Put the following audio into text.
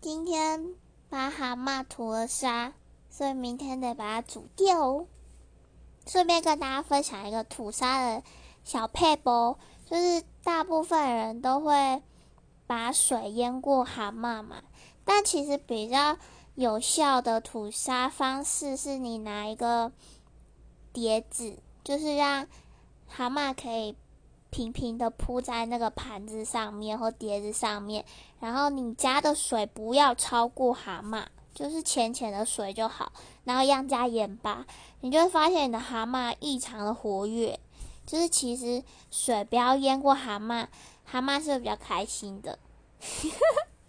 今天把蛤蟆吐了沙，所以明天得把它煮掉哦。顺便跟大家分享一个吐沙的小配波，就是大部分人都会把水淹过蛤蟆嘛，但其实比较有效的吐沙方式是你拿一个碟子，就是让蛤蟆可以。平平的铺在那个盘子上面或碟子上面，然后你加的水不要超过蛤蟆，就是浅浅的水就好。然后一样加盐巴，你就会发现你的蛤蟆异常的活跃。就是其实水不要淹过蛤蟆，蛤蟆是比较开心的。